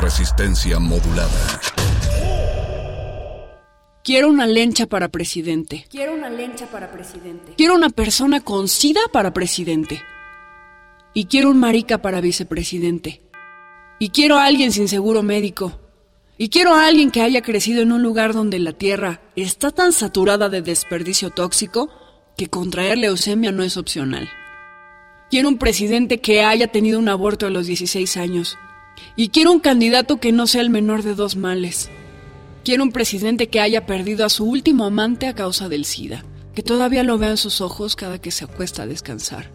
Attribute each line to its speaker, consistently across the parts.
Speaker 1: Resistencia modulada.
Speaker 2: Quiero una lencha para presidente.
Speaker 3: Quiero una lencha para presidente.
Speaker 2: Quiero una persona con sida para presidente. Y quiero un marica para vicepresidente. Y quiero a alguien sin seguro médico. Y quiero a alguien que haya crecido en un lugar donde la tierra está tan saturada de desperdicio tóxico que contraer leucemia no es opcional. Quiero un presidente que haya tenido un aborto a los 16 años. Y quiero un candidato que no sea el menor de dos males. Quiero un presidente que haya perdido a su último amante a causa del SIDA, que todavía lo vea en sus ojos cada que se acuesta a descansar,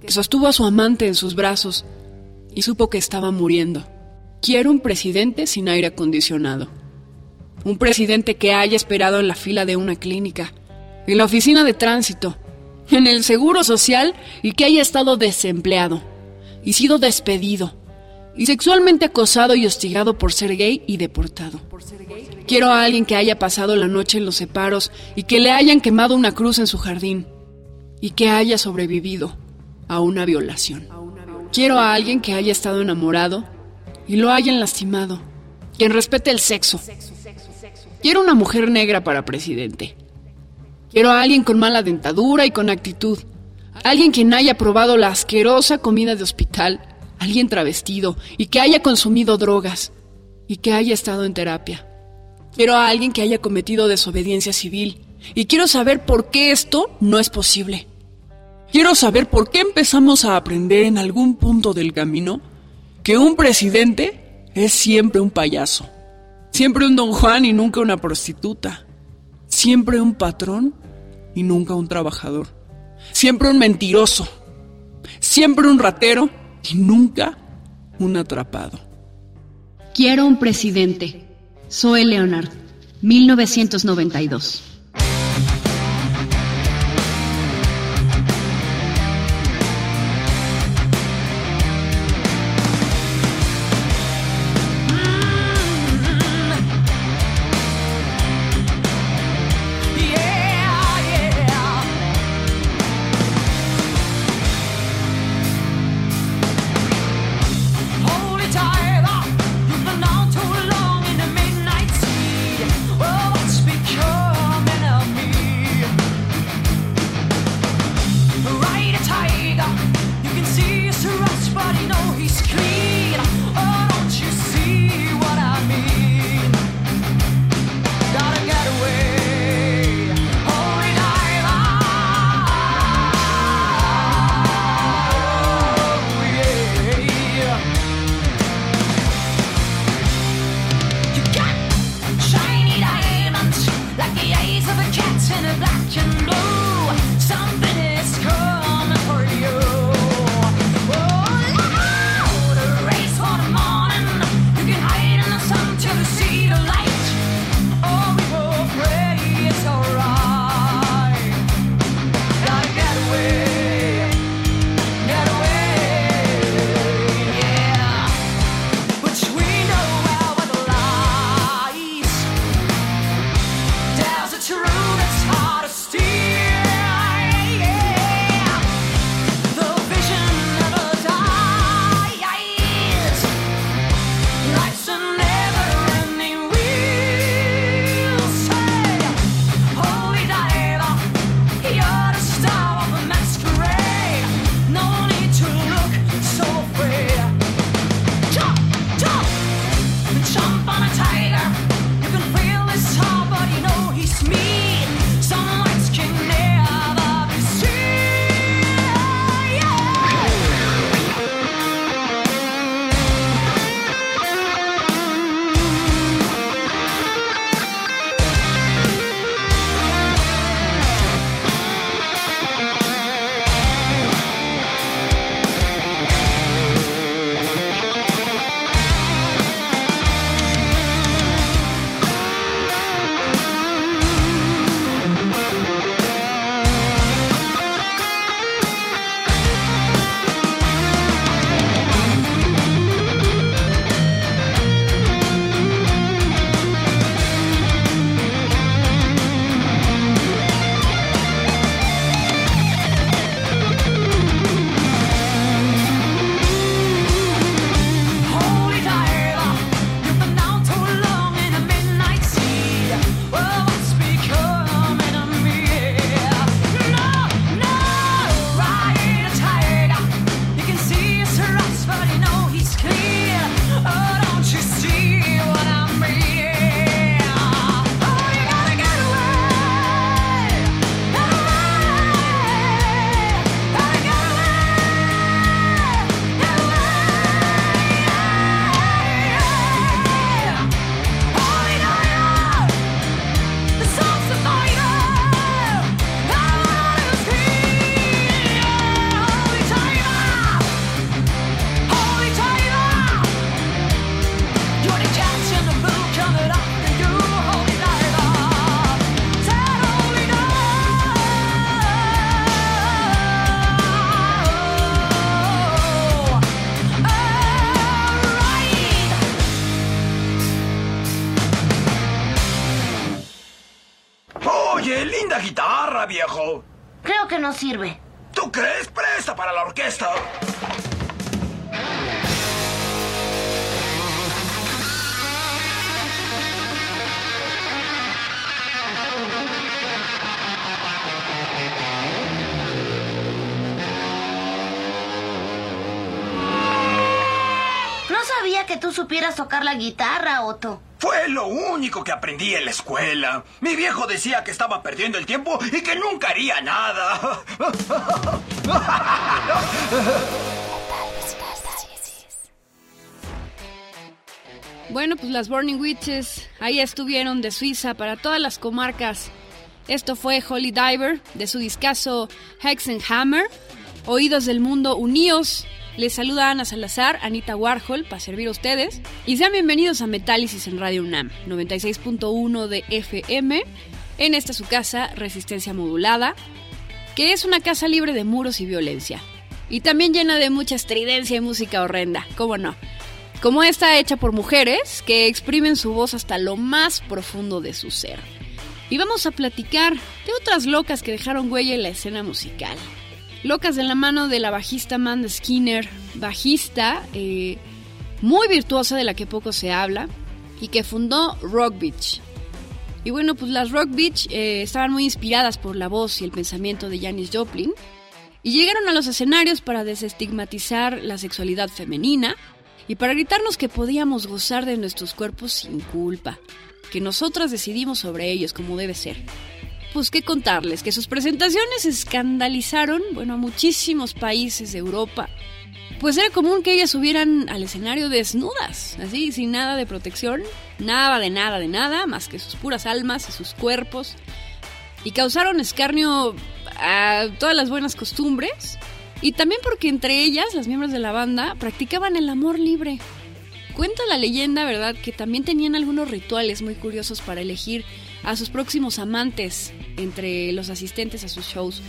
Speaker 2: que sostuvo a su amante en sus brazos y supo que estaba muriendo. Quiero un presidente sin aire acondicionado. Un presidente que haya esperado en la fila de una clínica, en la oficina de tránsito, en el seguro social y que haya estado desempleado y sido despedido y sexualmente acosado y hostigado por ser gay y deportado. Quiero a alguien que haya pasado la noche en los separos y que le hayan quemado una cruz en su jardín y que haya sobrevivido a una violación. Quiero a alguien que haya estado enamorado y lo hayan lastimado, quien respete el sexo. Quiero una mujer negra para presidente. Quiero a alguien con mala dentadura y con actitud. Alguien quien haya probado la asquerosa comida de hospital. Alguien travestido y que haya consumido drogas y que haya estado en terapia. Quiero a alguien que haya cometido desobediencia civil y quiero saber por qué esto no es posible. Quiero saber por qué empezamos a aprender en algún punto del camino que un presidente es siempre un payaso, siempre un don Juan y nunca una prostituta, siempre un patrón y nunca un trabajador, siempre un mentiroso, siempre un ratero y nunca un atrapado.
Speaker 4: Quiero un presidente. Zoe Leonard, 1992.
Speaker 5: Tú
Speaker 6: supieras tocar la guitarra, Otto.
Speaker 5: Fue lo único que aprendí en la escuela. Mi viejo decía que estaba perdiendo el tiempo y que nunca haría nada.
Speaker 2: Bueno, pues las Burning Witches ahí estuvieron de Suiza para todas las comarcas. Esto fue Holy Diver de su discazo Hexenhammer. Oídos del mundo unidos. Les saluda Ana Salazar, Anita Warhol, para servir a ustedes. Y sean bienvenidos a Metálisis en Radio UNAM, 96.1 de FM. En esta su casa, Resistencia Modulada, que es una casa libre de muros y violencia. Y también llena de mucha estridencia y música horrenda, ¿cómo no? Como esta hecha por mujeres que exprimen su voz hasta lo más profundo de su ser. Y vamos a platicar de otras locas que dejaron huella en la escena musical. Locas de la mano de la bajista Amanda Skinner, bajista eh, muy virtuosa de la que poco se habla y que fundó Rock Beach. Y bueno, pues las Rock Beach eh, estaban muy inspiradas por la voz y el pensamiento de Janis Joplin y llegaron a los escenarios para desestigmatizar la sexualidad femenina y para gritarnos que podíamos gozar de nuestros cuerpos sin culpa, que nosotras decidimos sobre ellos como debe ser. Pues qué contarles, que sus presentaciones escandalizaron, bueno, a muchísimos países de Europa. Pues era común que ellas subieran al escenario desnudas, así, sin nada de protección, nada de nada de nada, más que sus puras almas y sus cuerpos, y causaron escarnio a todas las buenas costumbres, y también porque entre ellas, las miembros de la banda, practicaban el amor libre. Cuenta la leyenda, ¿verdad?, que también tenían algunos rituales muy curiosos para elegir a sus próximos amantes entre los asistentes a sus shows.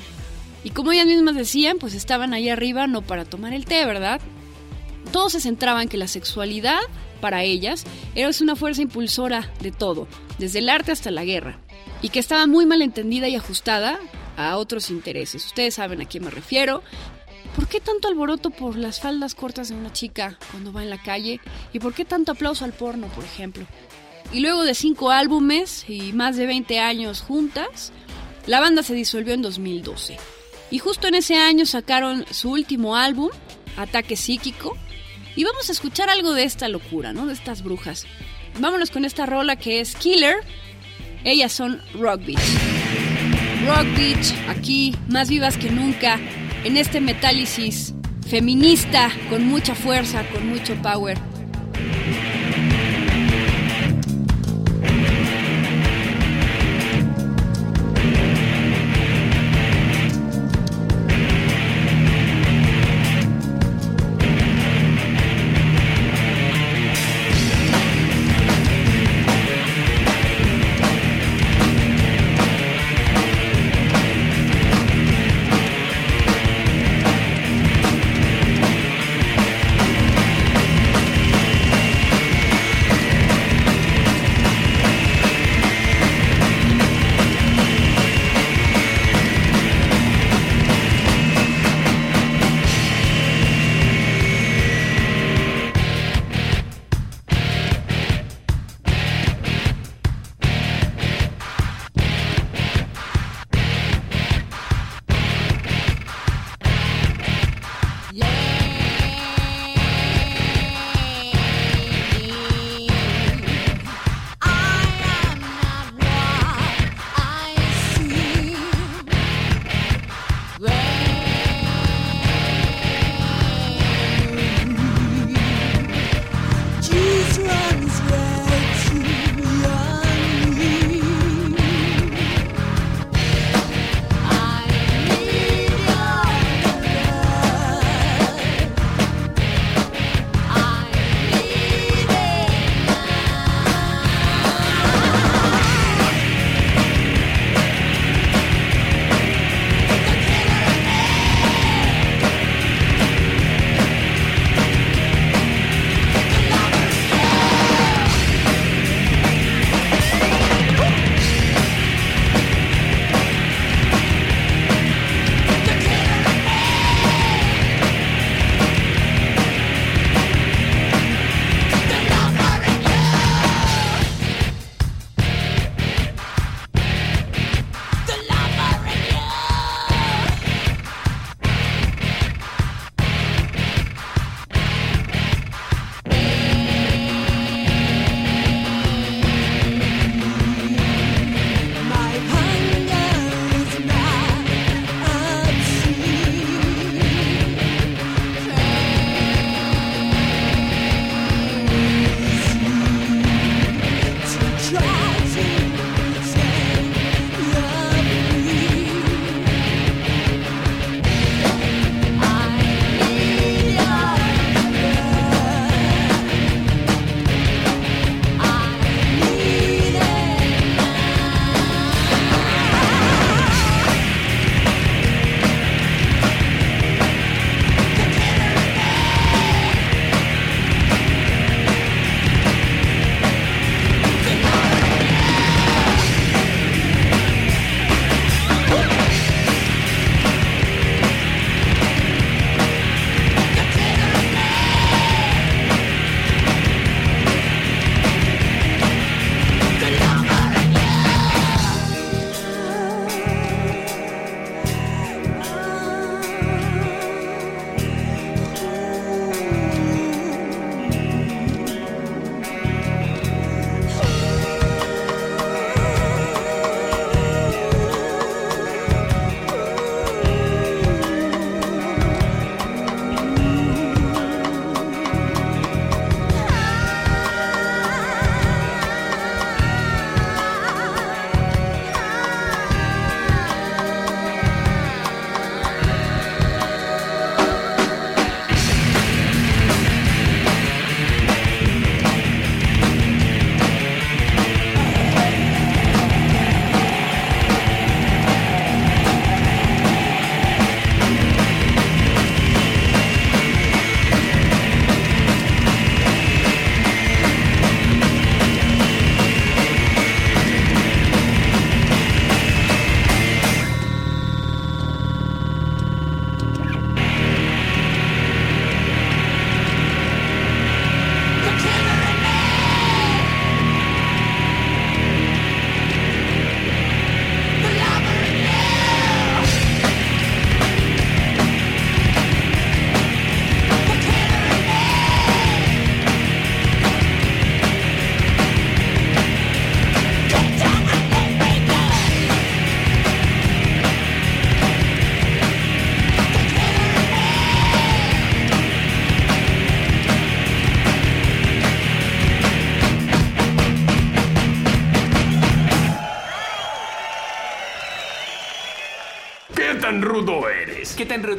Speaker 2: Y como ellas mismas decían, pues estaban ahí arriba no para tomar el té, ¿verdad? Todos se centraban que la sexualidad, para ellas, era una fuerza impulsora de todo, desde el arte hasta la guerra, y que estaba muy mal entendida y ajustada a otros intereses. Ustedes saben a quién me refiero. ¿Por qué tanto alboroto por las faldas cortas de una chica cuando va en la calle? ¿Y por qué tanto aplauso al porno, por ejemplo? Y luego de cinco álbumes y más de 20 años juntas, la banda se disolvió en 2012. Y justo en ese año sacaron su último álbum, Ataque Psíquico. Y vamos a escuchar algo de esta locura, ¿no? De estas brujas. Vámonos con esta rola que es Killer. Ellas son Rock Beach. Rock Beach, aquí, más vivas que nunca, en este metálisis feminista, con mucha fuerza, con mucho power.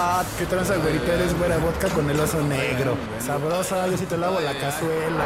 Speaker 7: Mamacita, qué tranza güerita eres güera vodka con el oso negro. Sabrosa, yo sí te lavo la cazuela.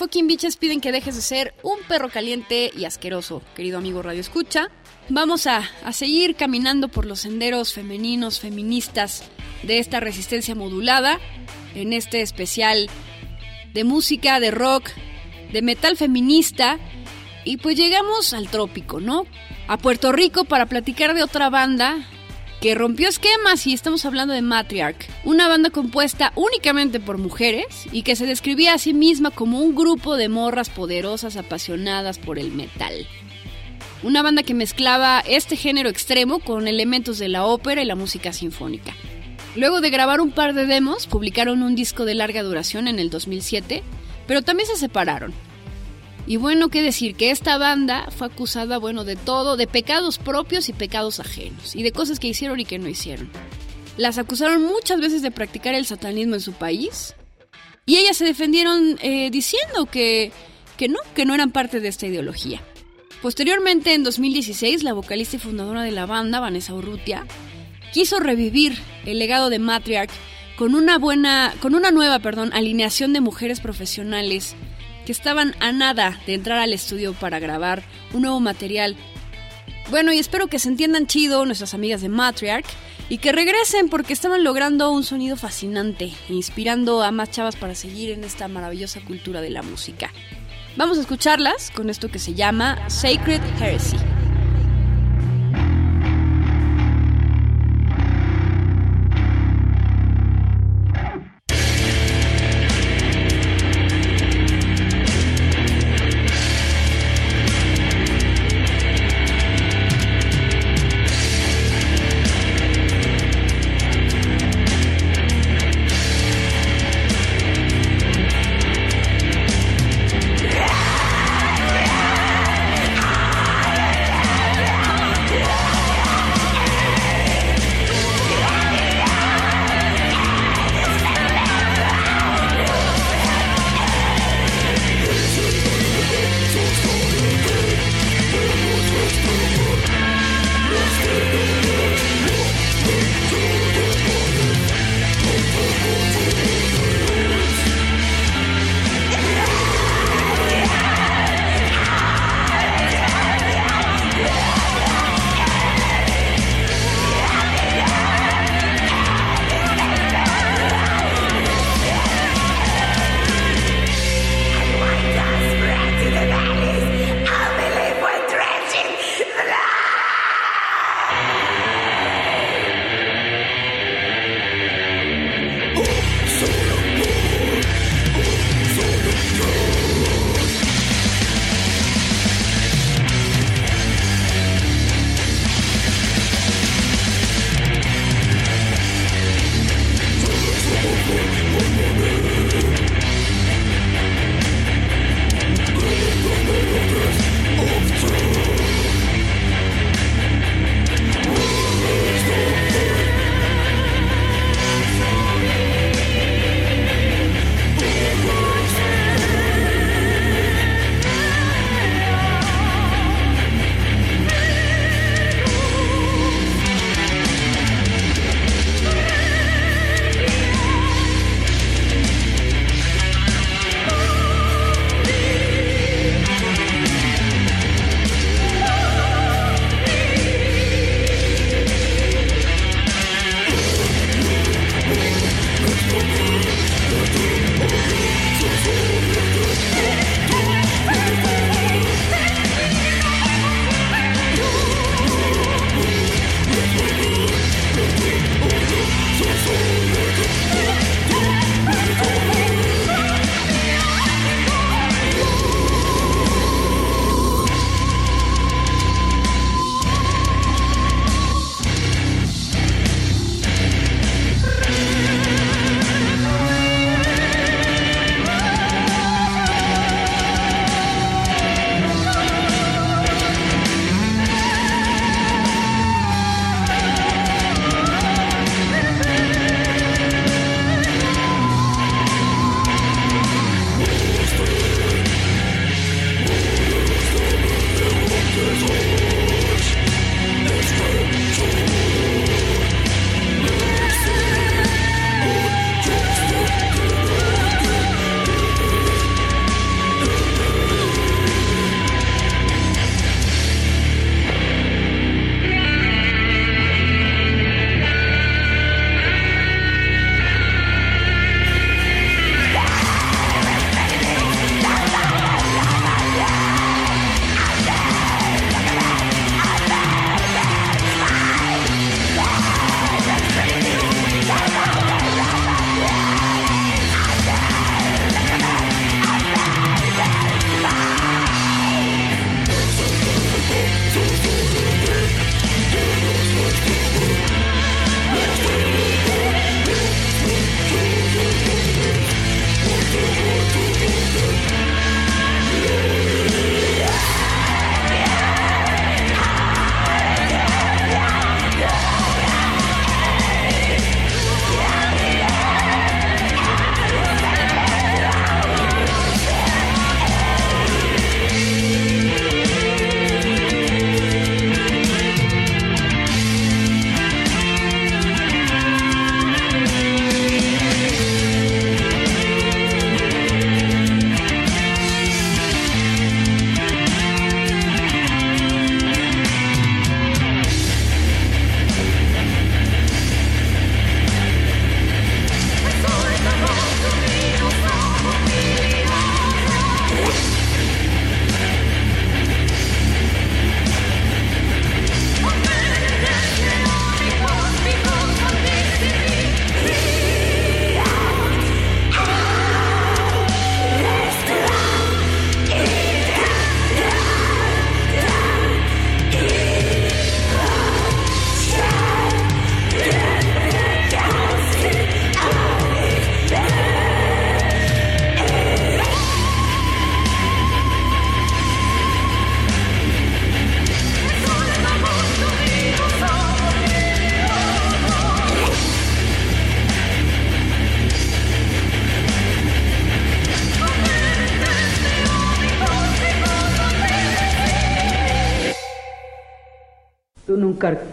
Speaker 2: Fucking bitches piden que dejes de ser un perro caliente y asqueroso, querido amigo Radio Escucha. Vamos a, a seguir caminando por los senderos femeninos, feministas de esta resistencia modulada en este especial de música, de rock, de metal feminista. Y pues llegamos al trópico, ¿no? A Puerto Rico para platicar de otra banda que rompió esquemas y estamos hablando de Matriarch, una banda compuesta únicamente por mujeres y que se describía a sí misma como un grupo de morras poderosas apasionadas por el metal. Una banda que mezclaba este género extremo con elementos de la ópera y la música sinfónica. Luego de grabar un par de demos, publicaron un disco de larga duración en el 2007, pero también se separaron. Y bueno, qué decir, que esta banda fue acusada, bueno, de todo, de pecados propios y pecados ajenos, y de cosas que hicieron y que no hicieron. Las acusaron muchas veces de practicar el satanismo en su país, y ellas se defendieron eh, diciendo que, que no, que no eran parte de esta ideología. Posteriormente, en 2016, la vocalista y fundadora de la banda, Vanessa Urrutia, quiso revivir el legado de Matriarch con una buena, con una nueva, perdón, alineación de mujeres profesionales que estaban a nada de entrar al estudio para grabar un nuevo material. Bueno, y espero que se entiendan chido nuestras amigas de Matriarch y que regresen porque estaban logrando un sonido fascinante, inspirando a más chavas para seguir en esta maravillosa cultura de la música. Vamos a escucharlas con esto que se llama Sacred Heresy.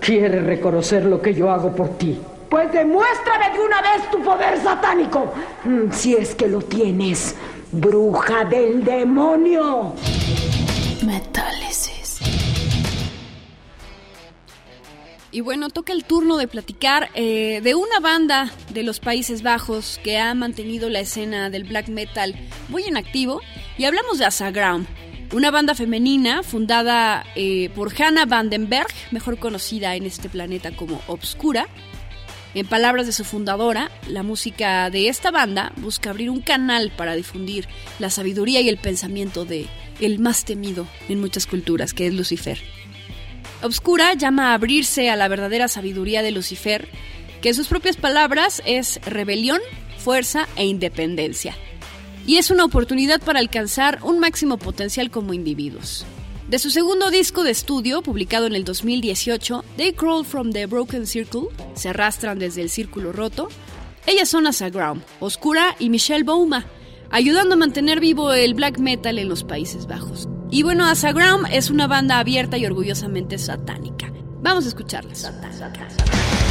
Speaker 7: Quieres reconocer lo que yo hago por ti. Pues demuéstrame de una vez tu poder satánico. Mm, Si es que lo tienes, bruja del demonio.
Speaker 2: Metálisis. Y bueno, toca el turno de platicar eh, de una banda de los Países Bajos que ha mantenido la escena del black metal muy en activo. Y hablamos de Asagram, una banda femenina fundada eh, por Hannah Vandenberg, mejor conocida en este planeta como Obscura. En palabras de su fundadora, la música de esta banda busca abrir un canal para difundir la sabiduría y el pensamiento de el más temido en muchas culturas, que es Lucifer. Obscura llama a abrirse a la verdadera sabiduría de Lucifer, que en sus propias palabras es rebelión, fuerza e independencia. Y es una oportunidad para alcanzar un máximo potencial como individuos. De su segundo disco de estudio, publicado en el 2018, They Crawl from the Broken Circle, se arrastran desde el círculo roto, ellas son Asagram, Oscura y Michelle Bouma, ayudando a mantener vivo el black metal en los Países Bajos. Y bueno, Asagram es una banda abierta y orgullosamente satánica. Vamos a escucharlas.
Speaker 8: Visualize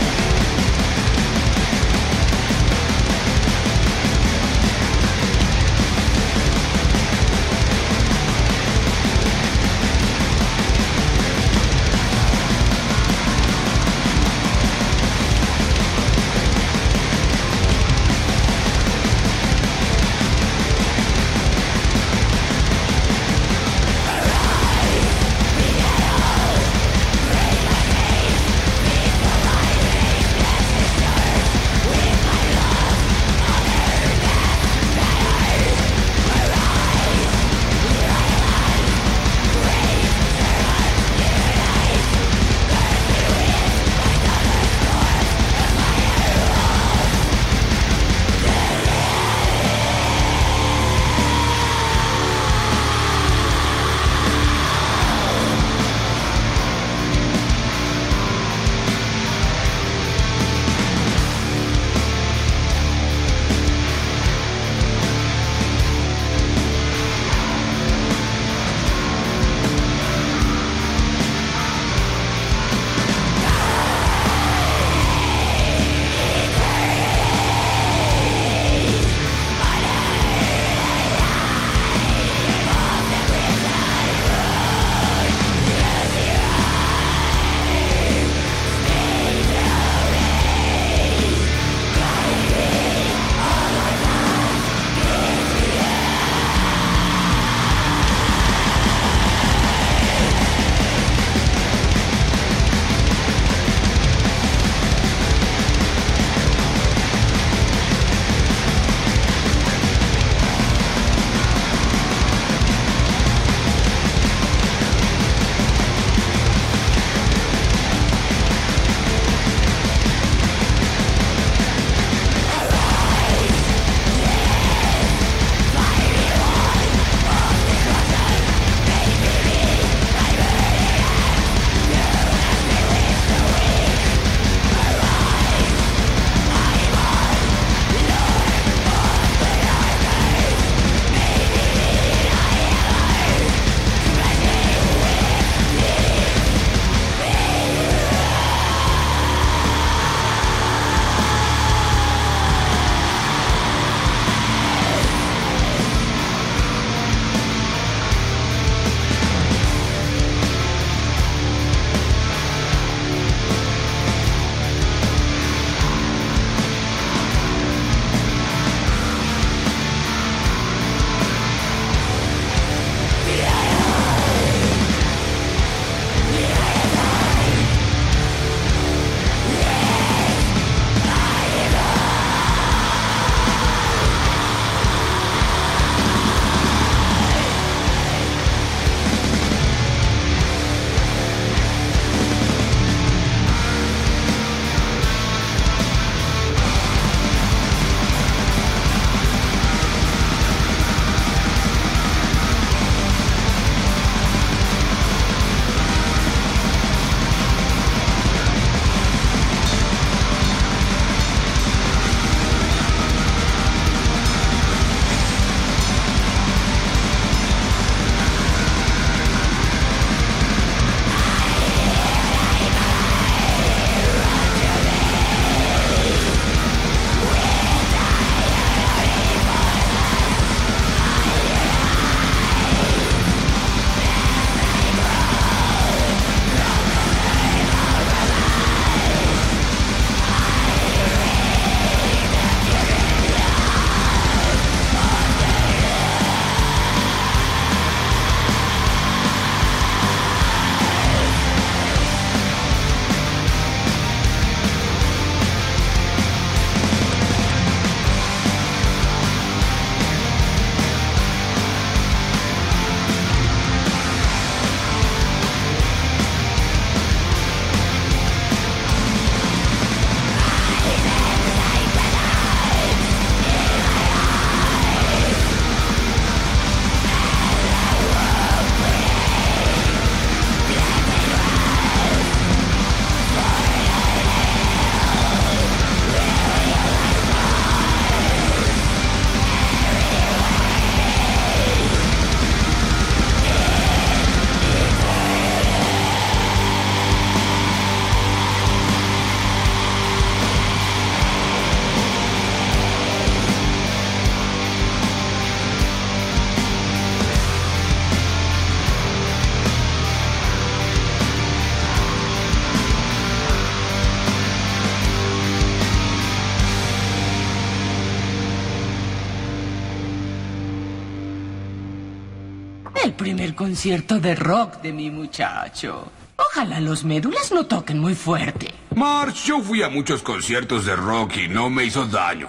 Speaker 9: concierto de rock de mi muchacho. Ojalá los médulas no toquen muy fuerte.
Speaker 10: March, yo fui a muchos conciertos de rock y no me hizo daño.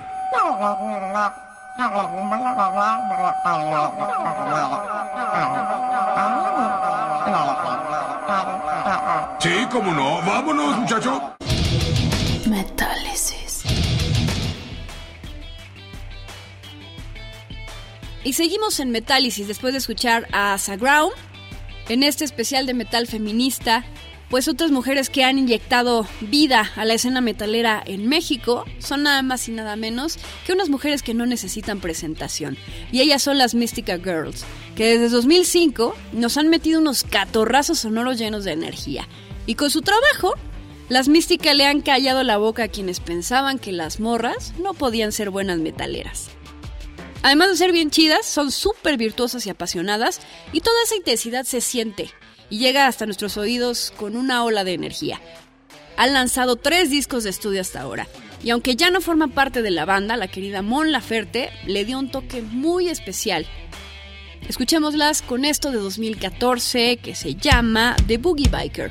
Speaker 10: Sí, cómo no. Vámonos, muchacho.
Speaker 7: Y seguimos en Metálisis después de escuchar a Saground en este especial de metal feminista. Pues otras mujeres que han inyectado vida a la escena metalera en México son nada más y nada menos que unas mujeres que no necesitan presentación. Y ellas son las Mystica Girls, que desde 2005 nos han metido unos catorrazos sonoros llenos de energía. Y con su trabajo, las Místicas le han callado la boca a quienes pensaban que las morras no podían ser buenas metaleras. Además de ser bien chidas, son súper virtuosas y apasionadas y toda esa intensidad se siente y llega hasta nuestros oídos con una ola de energía. Han lanzado tres discos de estudio hasta ahora y aunque ya no forma parte de la banda, la querida Mon Laferte le dio un toque muy especial. Escuchémoslas con esto de 2014 que se llama The Boogie Biker.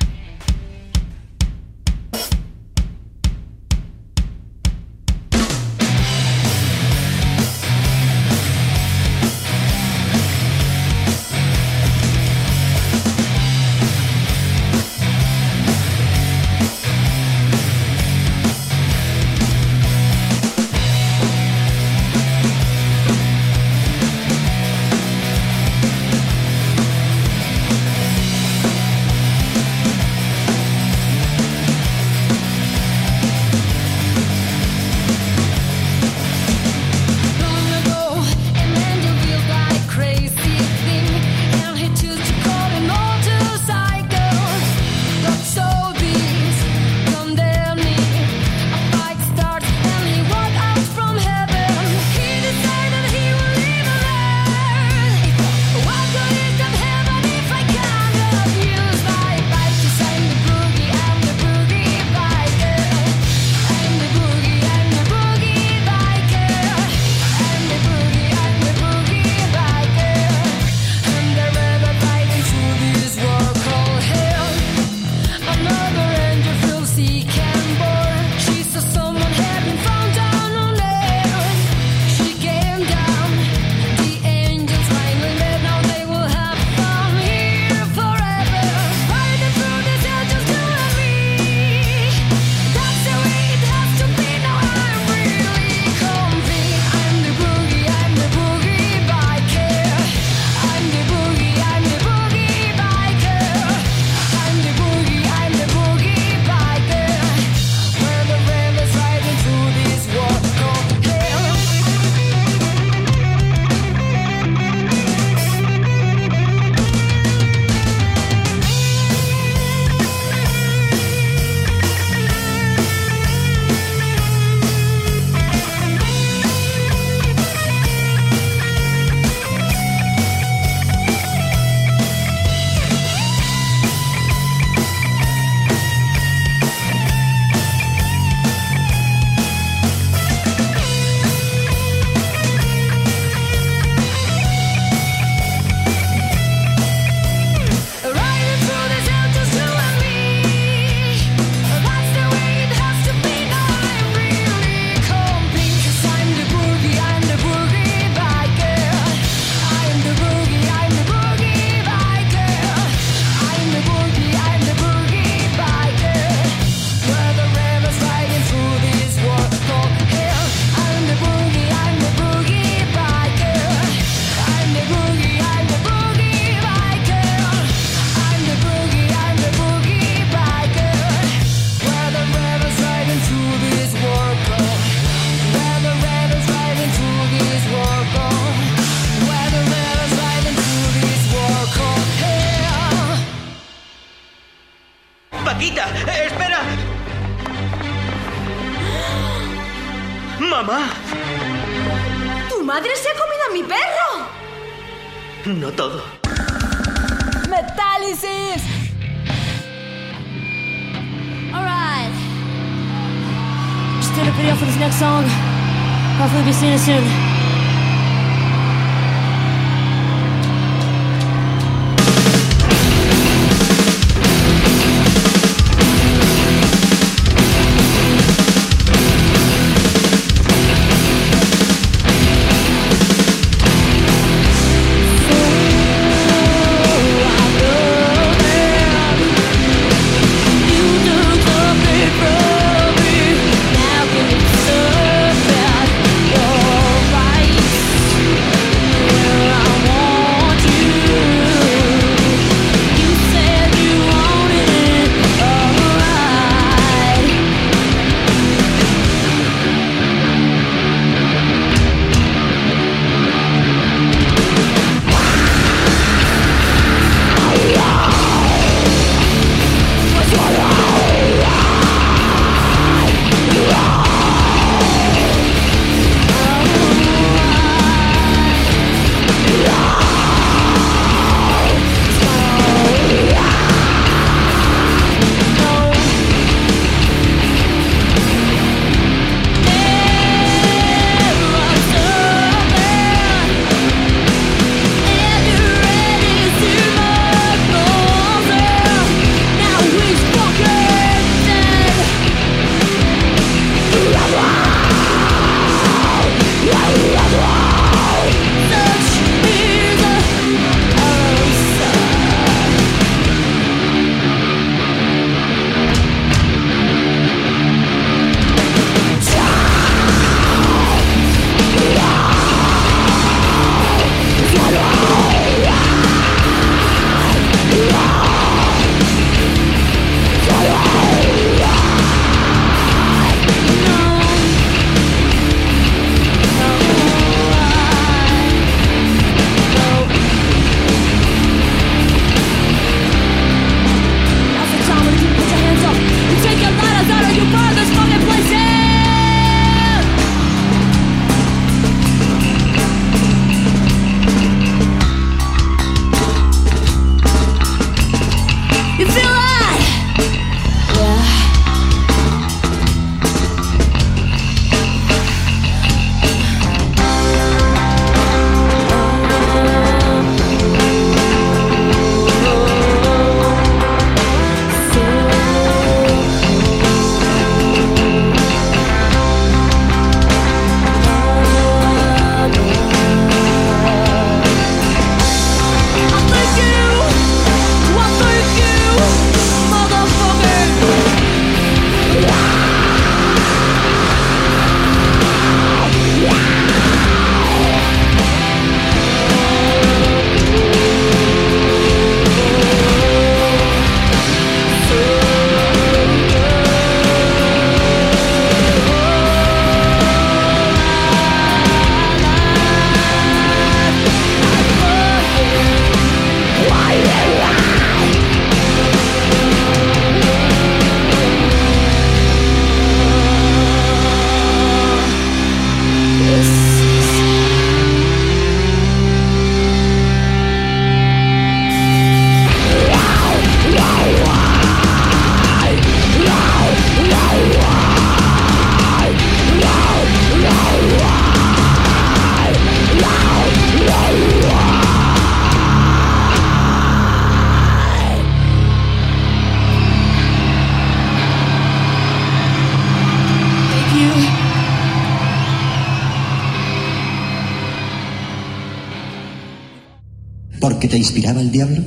Speaker 7: ¿Te inspiraba el diablo?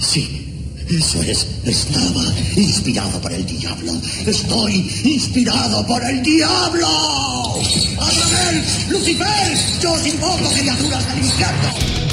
Speaker 7: Sí. Eso es, estaba inspirado por el diablo. Estoy inspirado por el diablo. ¡Adamel! ¡Lucifer! ¡Yo os invoco criaturas del infierno!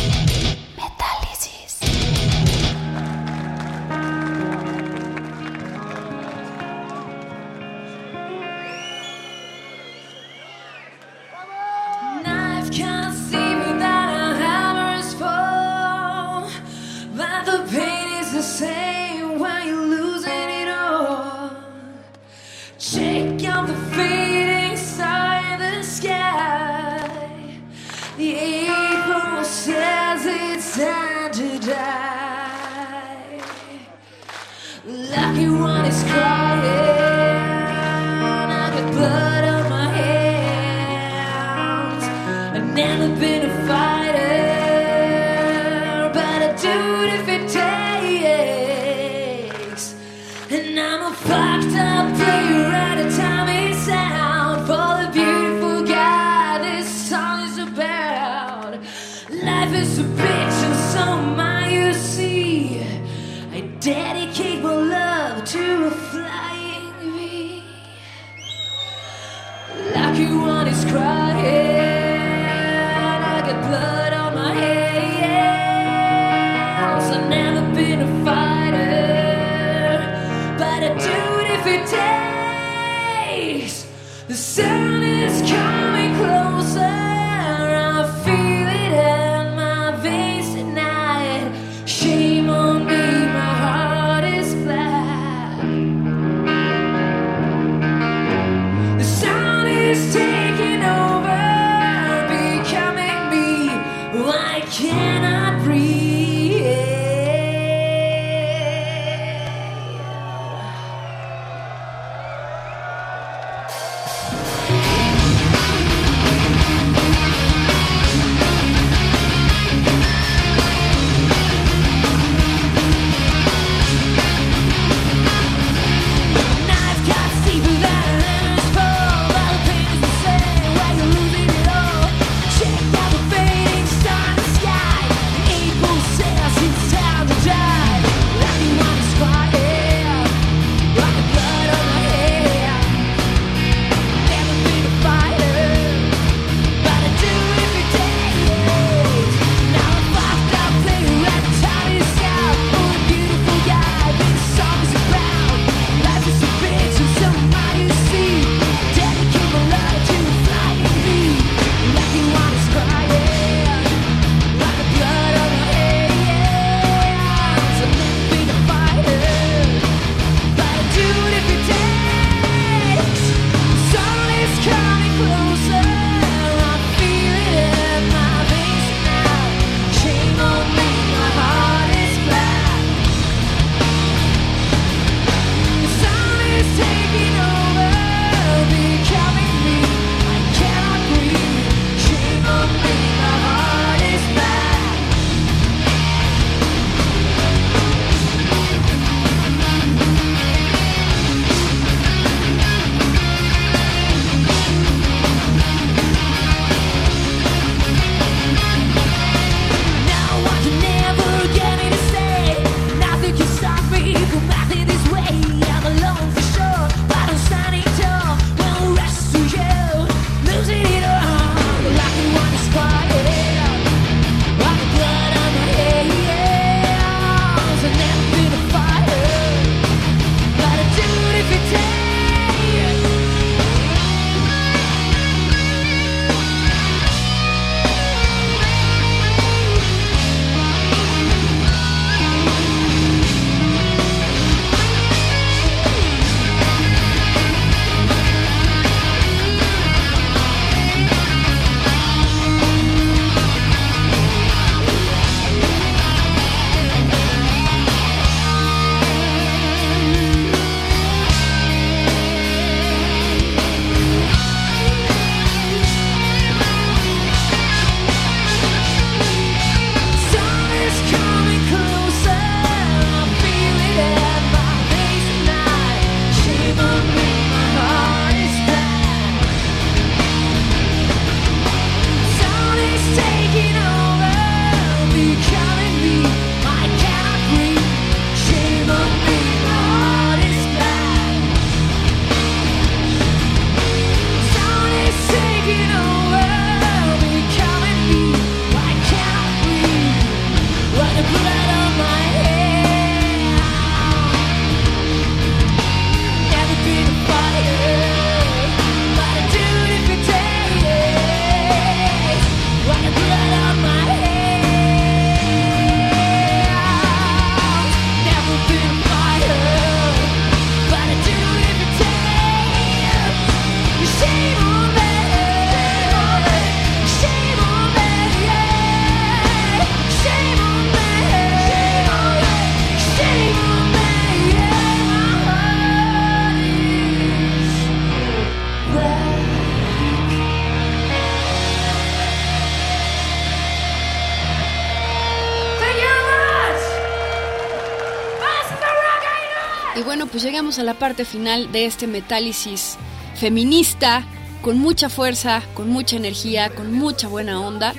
Speaker 11: A
Speaker 2: la parte final de este metálisis feminista, con mucha fuerza, con mucha energía, con mucha buena onda.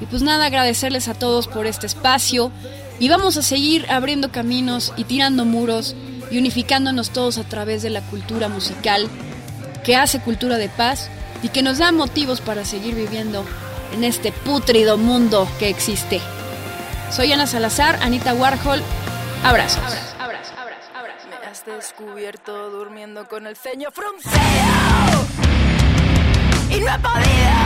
Speaker 2: Y pues nada, agradecerles a todos por este espacio. Y vamos a seguir abriendo caminos y tirando muros y unificándonos todos a través de la cultura musical que hace cultura de paz y que nos da motivos para seguir viviendo en este pútrido mundo que existe. Soy Ana Salazar, Anita Warhol. Abrazos.
Speaker 7: Descubierto durmiendo con el ceño fruncido y no he podido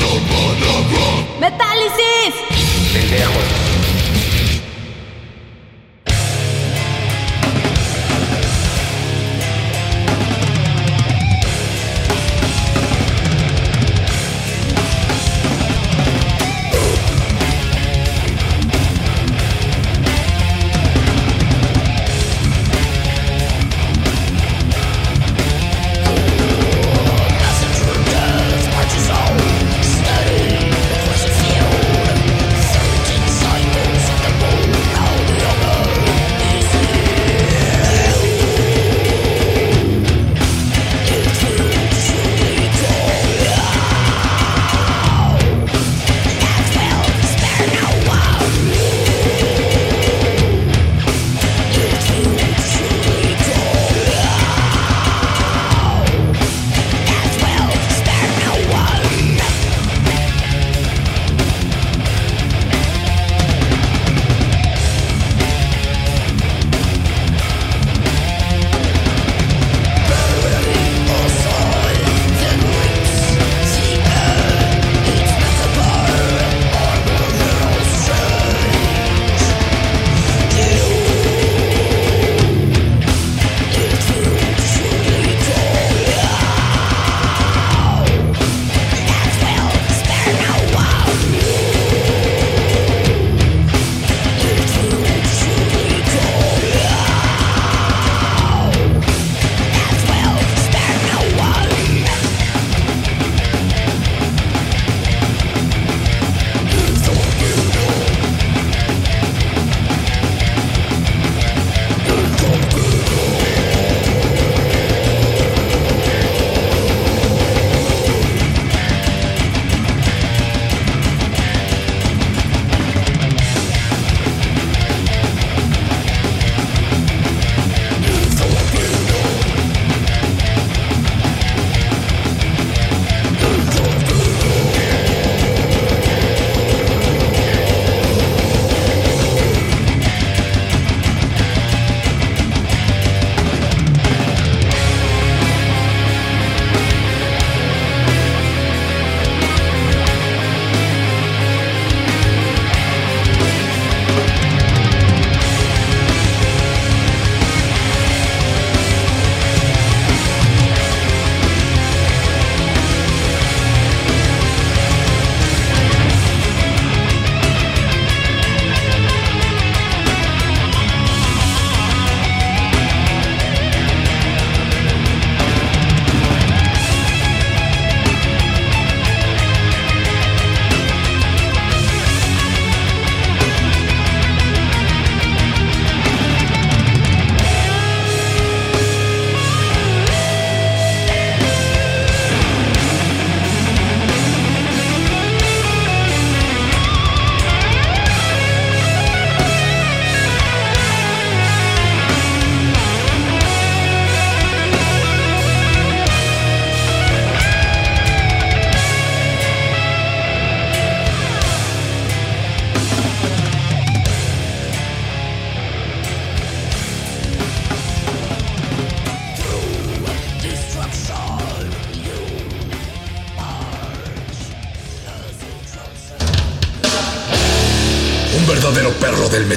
Speaker 12: Pendejos.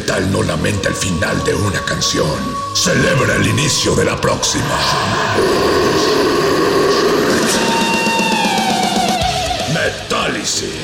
Speaker 1: Metal no lamenta el final de una canción. Celebra el inicio de la próxima. Metálisis.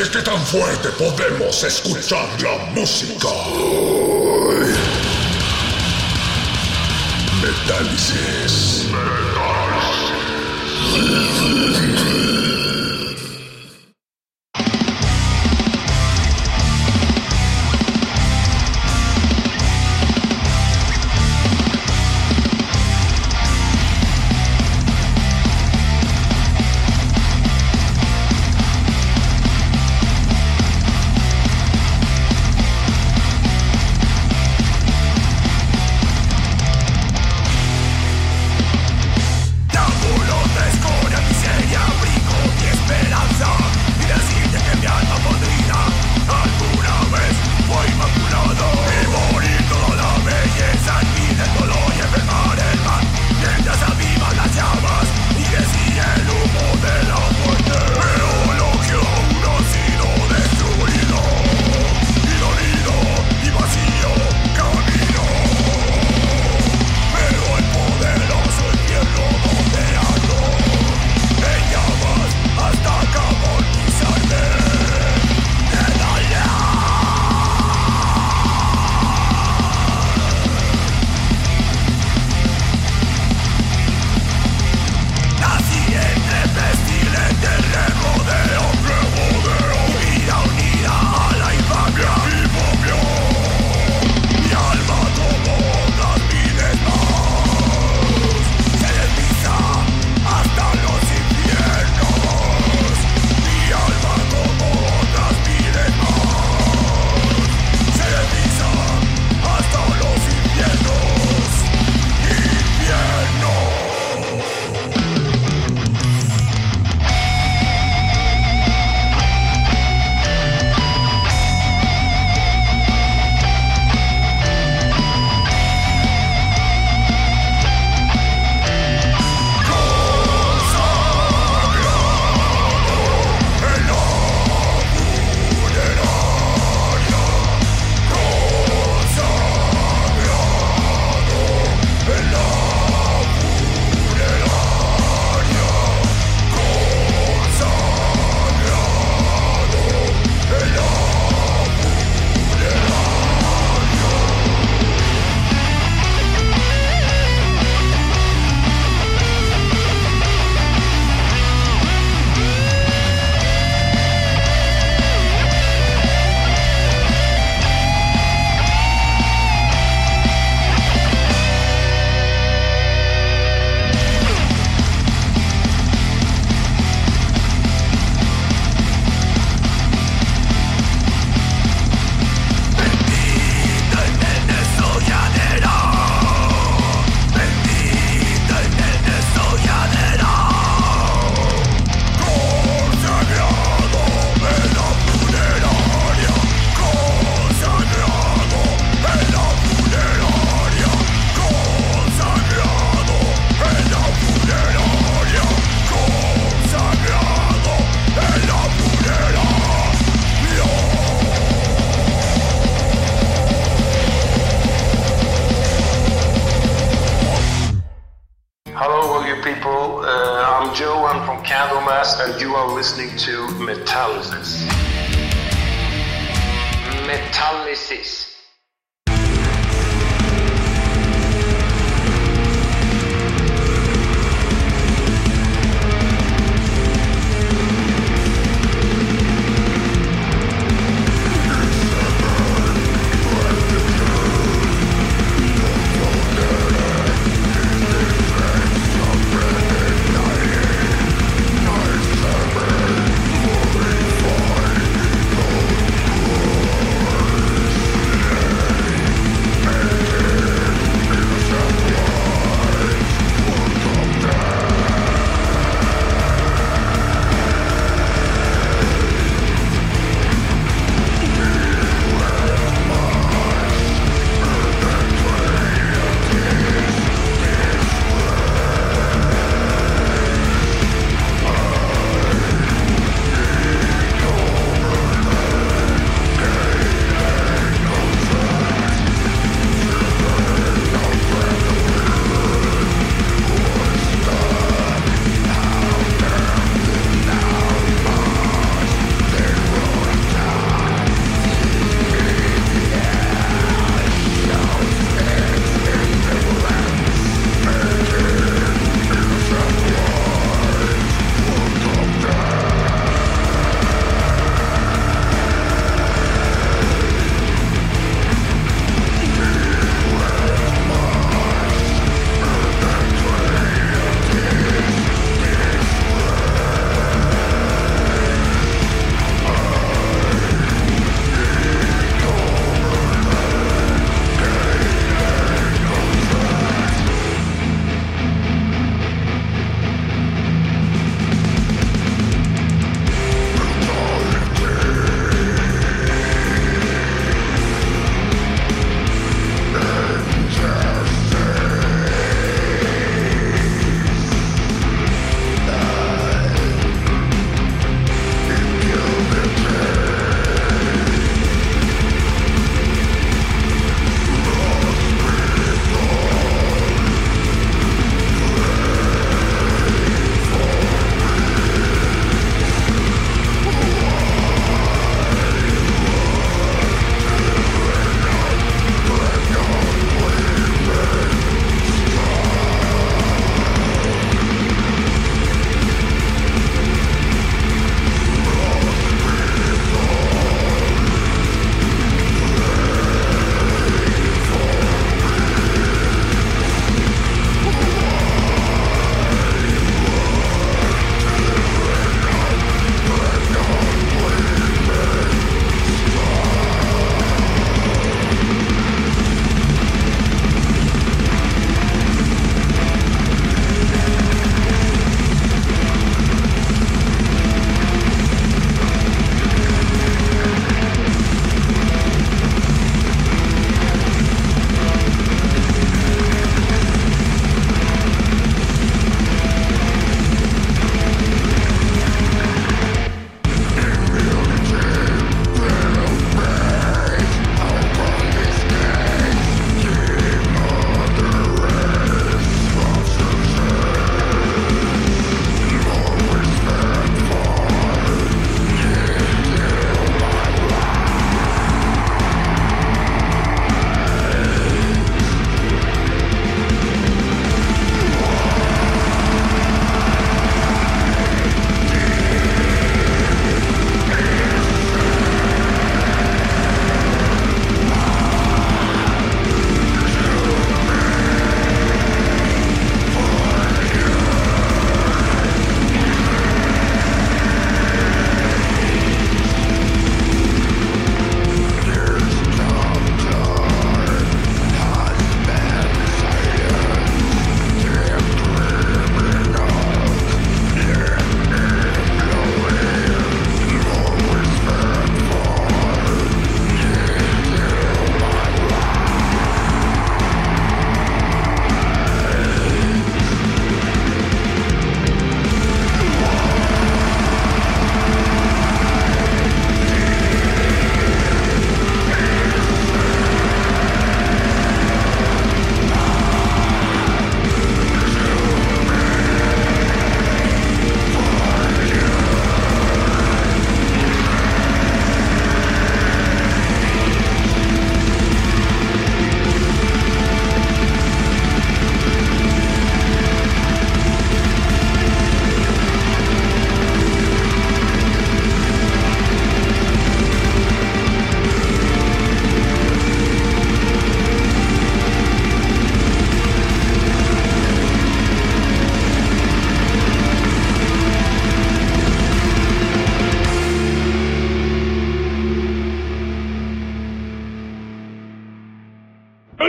Speaker 1: ¿De qué tan fuerte podemos escuchar la música? Metálisis.
Speaker 13: Tamburo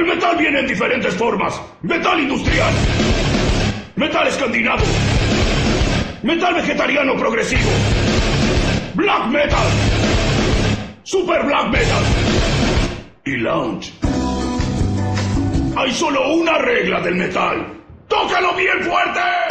Speaker 10: El metal viene en diferentes formas. Metal industrial. Metal escandinavo. Metal vegetariano progresivo. Black metal. Super black metal. Y lounge. Hay solo una regla del metal. ¡Tócalo bien fuerte!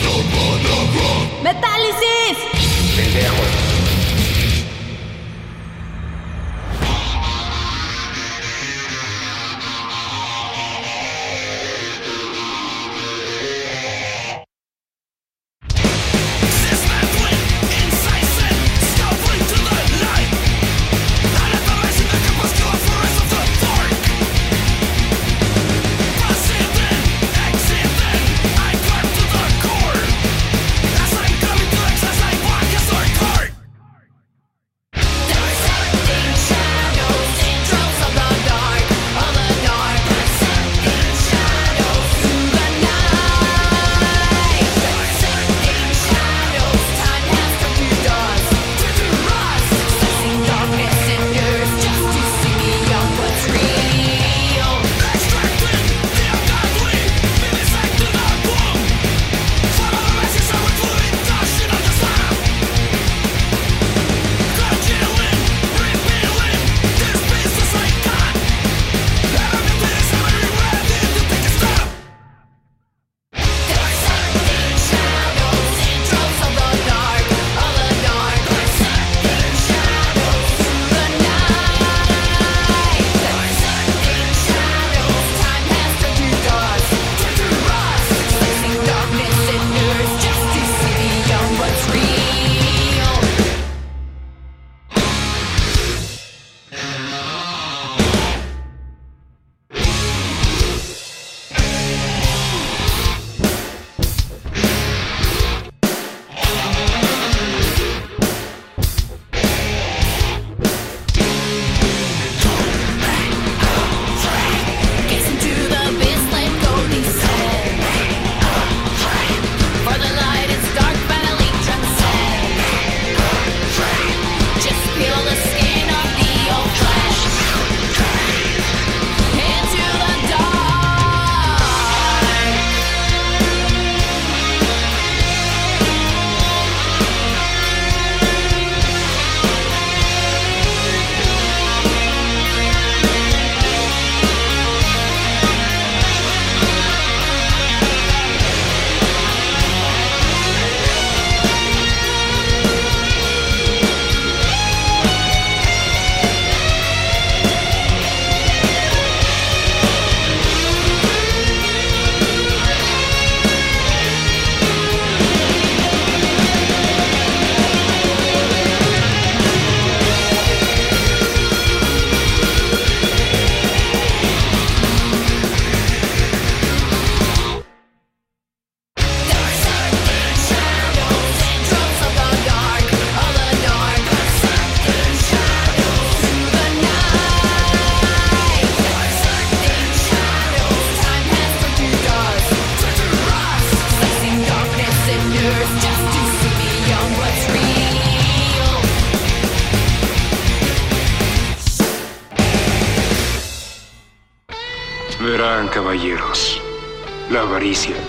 Speaker 12: Pendejos.
Speaker 14: La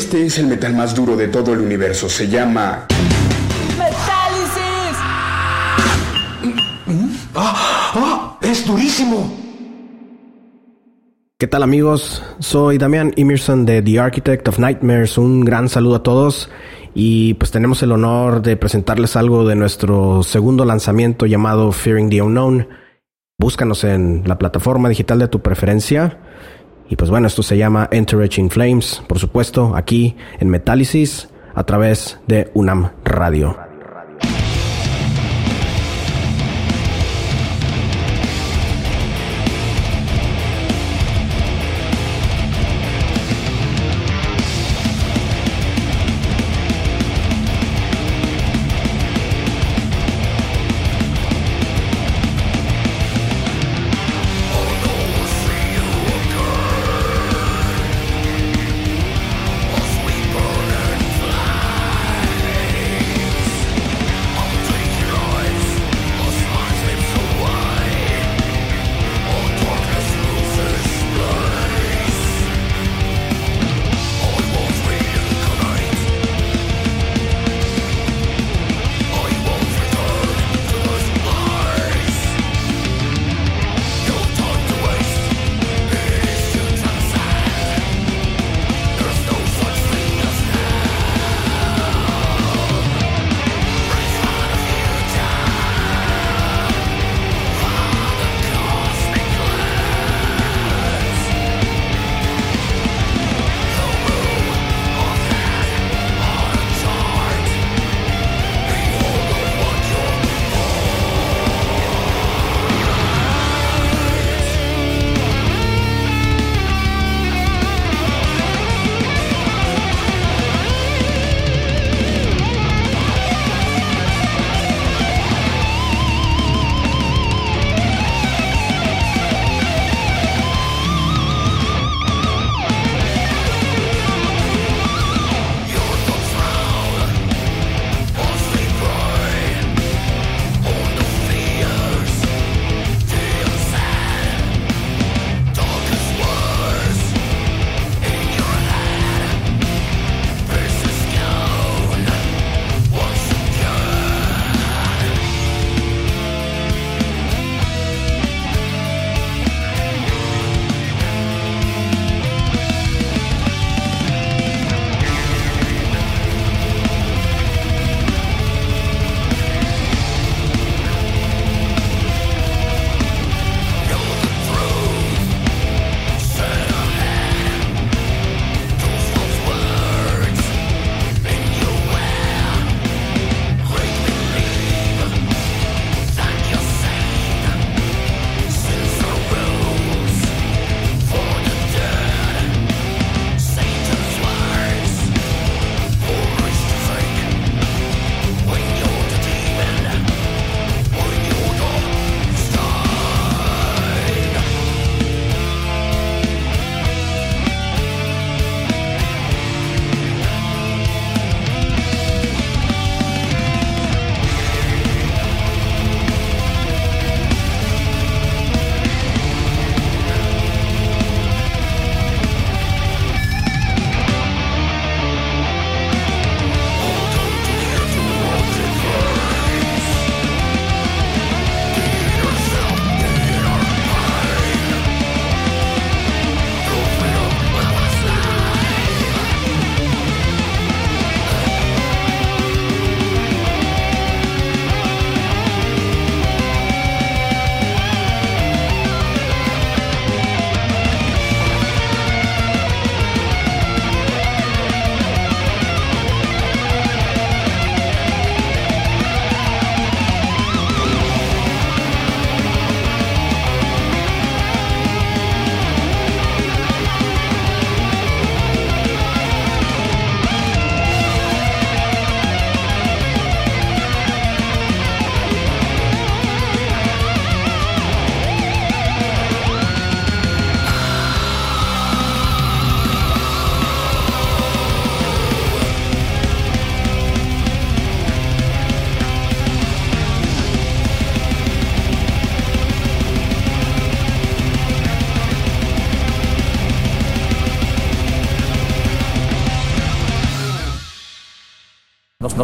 Speaker 15: Este es el metal más duro de todo el universo. Se llama...
Speaker 16: ¡Metálisis! ¡Ah! ¡Ah! ¡Es durísimo!
Speaker 17: ¿Qué tal amigos? Soy Damian Emerson de The Architect of Nightmares. Un gran saludo a todos y pues tenemos el honor de presentarles algo de nuestro segundo lanzamiento llamado Fearing the Unknown. Búscanos en la plataforma digital de tu preferencia. Y pues bueno, esto se llama Entourage in Flames, por supuesto, aquí en Metálisis a través de UNAM Radio.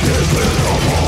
Speaker 18: Get the hell out!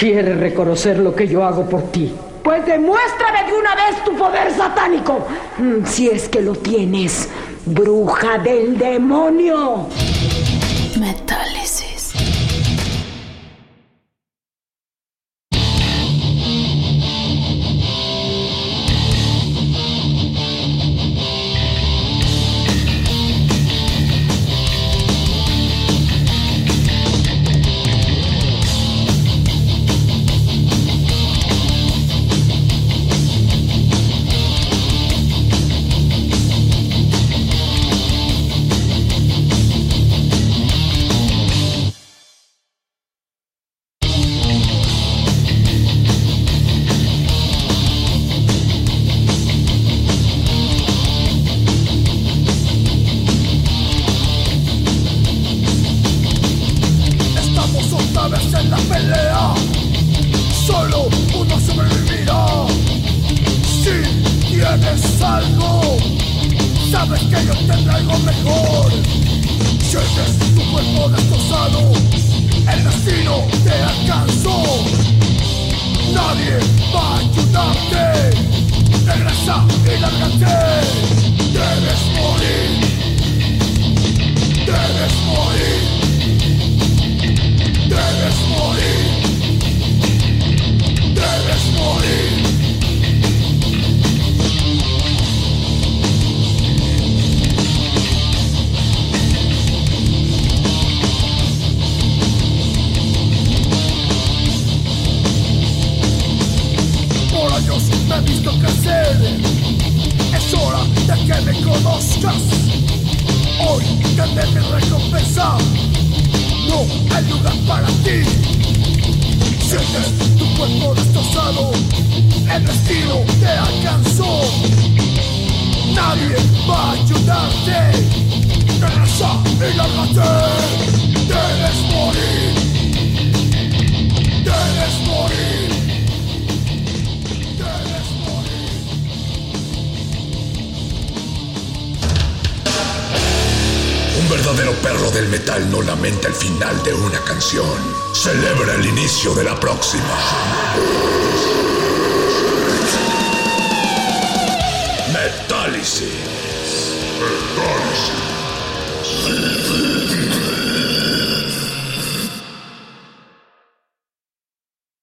Speaker 19: quieres reconocer lo que yo hago por ti.
Speaker 7: Pues demuéstrame de una vez tu poder satánico. Mm, si es que lo tienes, bruja del demonio.
Speaker 20: Metales.